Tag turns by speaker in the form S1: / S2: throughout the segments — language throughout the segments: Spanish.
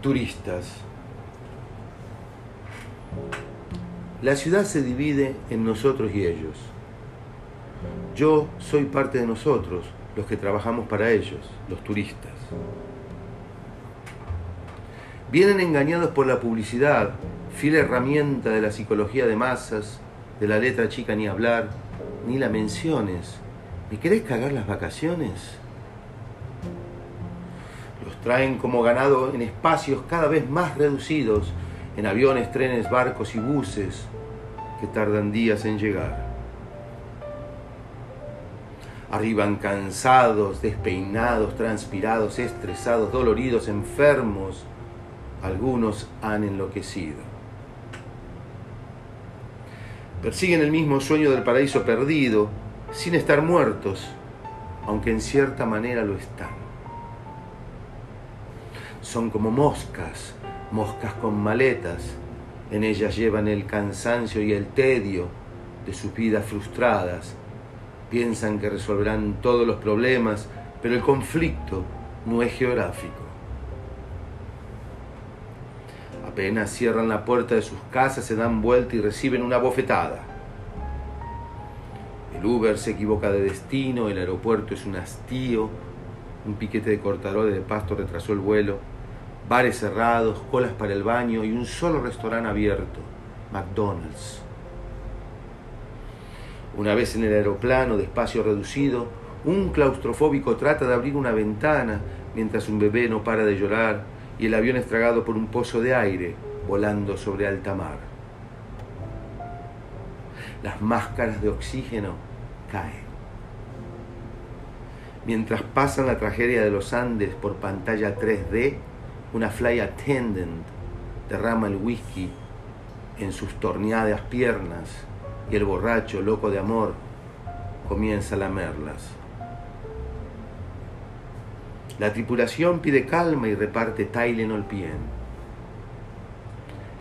S1: Turistas. La ciudad se divide en nosotros y ellos. Yo soy parte de nosotros, los que trabajamos para ellos, los turistas. Vienen engañados por la publicidad, fiel herramienta de la psicología de masas, de la letra chica ni hablar, ni la menciones. ¿Me querés cagar las vacaciones? Traen como ganado en espacios cada vez más reducidos, en aviones, trenes, barcos y buses que tardan días en llegar. Arriban cansados, despeinados, transpirados, estresados, doloridos, enfermos. Algunos han enloquecido. Persiguen el mismo sueño del paraíso perdido, sin estar muertos, aunque en cierta manera lo están. Son como moscas, moscas con maletas. En ellas llevan el cansancio y el tedio de sus vidas frustradas. Piensan que resolverán todos los problemas, pero el conflicto no es geográfico. Apenas cierran la puerta de sus casas, se dan vuelta y reciben una bofetada. El Uber se equivoca de destino, el aeropuerto es un hastío, un piquete de cortadores de pasto retrasó el vuelo, bares cerrados, colas para el baño y un solo restaurante abierto, McDonald's. Una vez en el aeroplano de espacio reducido, un claustrofóbico trata de abrir una ventana mientras un bebé no para de llorar y el avión es tragado por un pozo de aire volando sobre alta mar. Las máscaras de oxígeno caen. Mientras pasan la tragedia de los Andes por pantalla 3D, una fly attendant derrama el whisky en sus torneadas piernas y el borracho, loco de amor, comienza a lamerlas. La tripulación pide calma y reparte Tylenol Pien.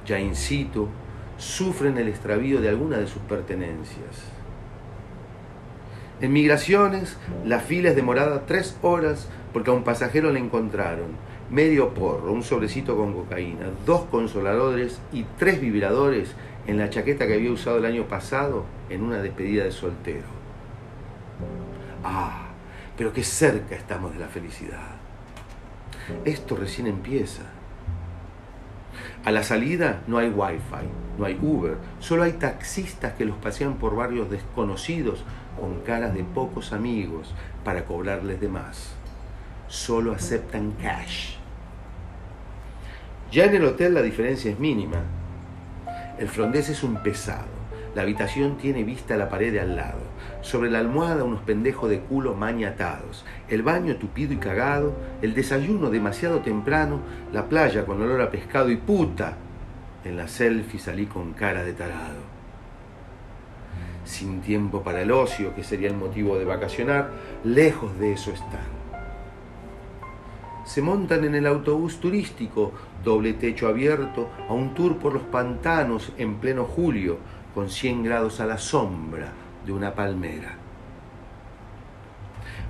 S1: Ya in situ, sufren el extravío de alguna de sus pertenencias. En migraciones, la fila es demorada tres horas porque a un pasajero le encontraron medio porro, un sobrecito con cocaína, dos consoladores y tres vibradores en la chaqueta que había usado el año pasado en una despedida de soltero. Ah, pero qué cerca estamos de la felicidad. Esto recién empieza. A la salida no hay wifi, no hay Uber, solo hay taxistas que los pasean por barrios desconocidos con caras de pocos amigos para cobrarles de más. Solo aceptan cash. Ya en el hotel la diferencia es mínima. El frondés es un pesado la habitación tiene vista a la pared de al lado. Sobre la almohada unos pendejos de culo maniatados. El baño tupido y cagado. El desayuno demasiado temprano. La playa con olor a pescado y puta. En la selfie salí con cara de tarado. Sin tiempo para el ocio, que sería el motivo de vacacionar, lejos de eso están. Se montan en el autobús turístico, doble techo abierto, a un tour por los pantanos en pleno julio, con 100 grados a la sombra de una palmera.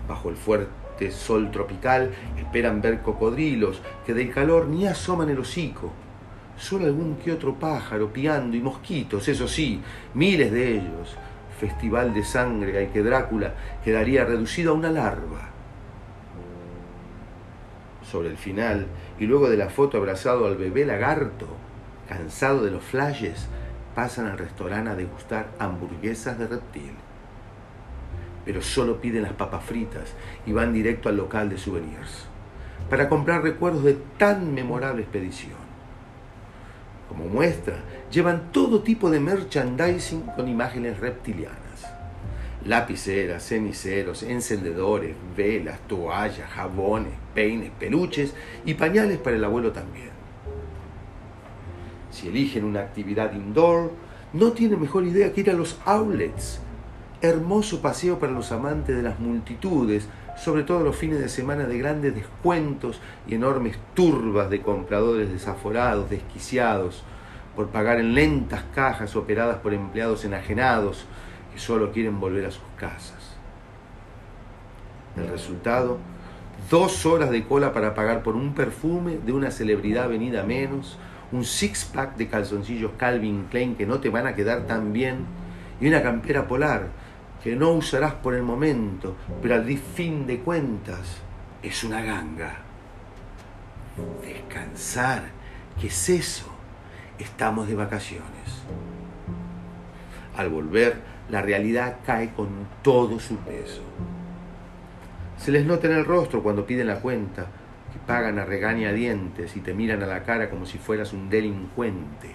S1: Bajo el fuerte sol tropical esperan ver cocodrilos que del calor ni asoman el hocico. Solo algún que otro pájaro piando y mosquitos, eso sí, miles de ellos. Festival de sangre al que Drácula quedaría reducido a una larva. Sobre el final, y luego de la foto abrazado al bebé lagarto, cansado de los flashes, pasan al restaurante a degustar hamburguesas de reptil. Pero solo piden las papas fritas y van directo al local de souvenirs para comprar recuerdos de tan memorable expedición. Como muestra, llevan todo tipo de merchandising con imágenes reptilianas. Lapiceras, ceniceros, encendedores, velas, toallas, jabones, peines, peluches y pañales para el abuelo también. Si eligen una actividad indoor, no tiene mejor idea que ir a los outlets. Hermoso paseo para los amantes de las multitudes, sobre todo los fines de semana de grandes descuentos y enormes turbas de compradores desaforados, desquiciados, por pagar en lentas cajas operadas por empleados enajenados que solo quieren volver a sus casas. El resultado, dos horas de cola para pagar por un perfume de una celebridad venida menos, un six-pack de calzoncillos Calvin Klein que no te van a quedar tan bien y una campera polar que no usarás por el momento, pero al fin de cuentas es una ganga. Descansar, ¿qué es eso? Estamos de vacaciones. Al volver, la realidad cae con todo su peso. Se les nota en el rostro cuando piden la cuenta, pagan a regañadientes y te miran a la cara como si fueras un delincuente,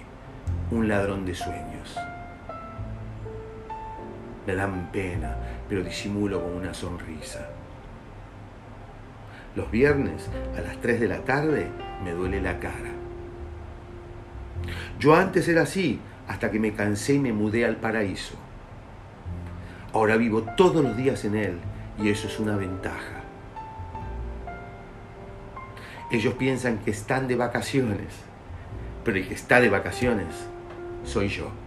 S1: un ladrón de sueños. Me dan pena, pero disimulo con una sonrisa. Los viernes a las 3 de la tarde me duele la cara. Yo antes era así, hasta que me cansé y me mudé al paraíso. Ahora vivo todos los días en él y eso es una ventaja. Ellos piensan que están de vacaciones, pero el que está de vacaciones soy yo.